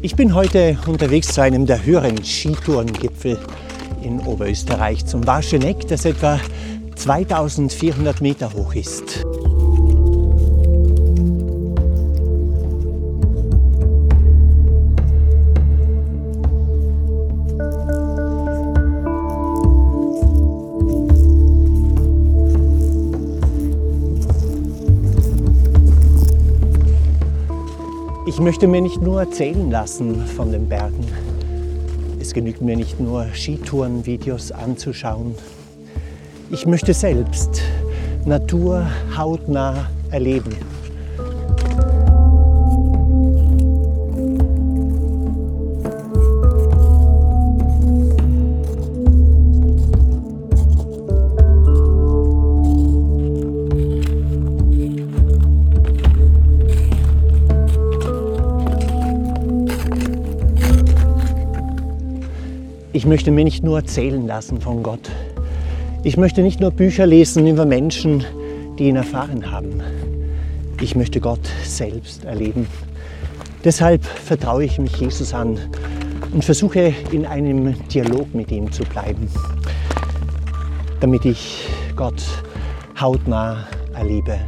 Ich bin heute unterwegs zu einem der höheren Skitourengipfel in Oberösterreich, zum Warscheneck, das etwa 2400 Meter hoch ist. Ich möchte mir nicht nur erzählen lassen von den Bergen. Es genügt mir nicht nur Skitourenvideos anzuschauen. Ich möchte selbst Natur hautnah erleben. Ich möchte mir nicht nur erzählen lassen von Gott. Ich möchte nicht nur Bücher lesen über Menschen, die ihn erfahren haben. Ich möchte Gott selbst erleben. Deshalb vertraue ich mich Jesus an und versuche in einem Dialog mit ihm zu bleiben, damit ich Gott hautnah erlebe.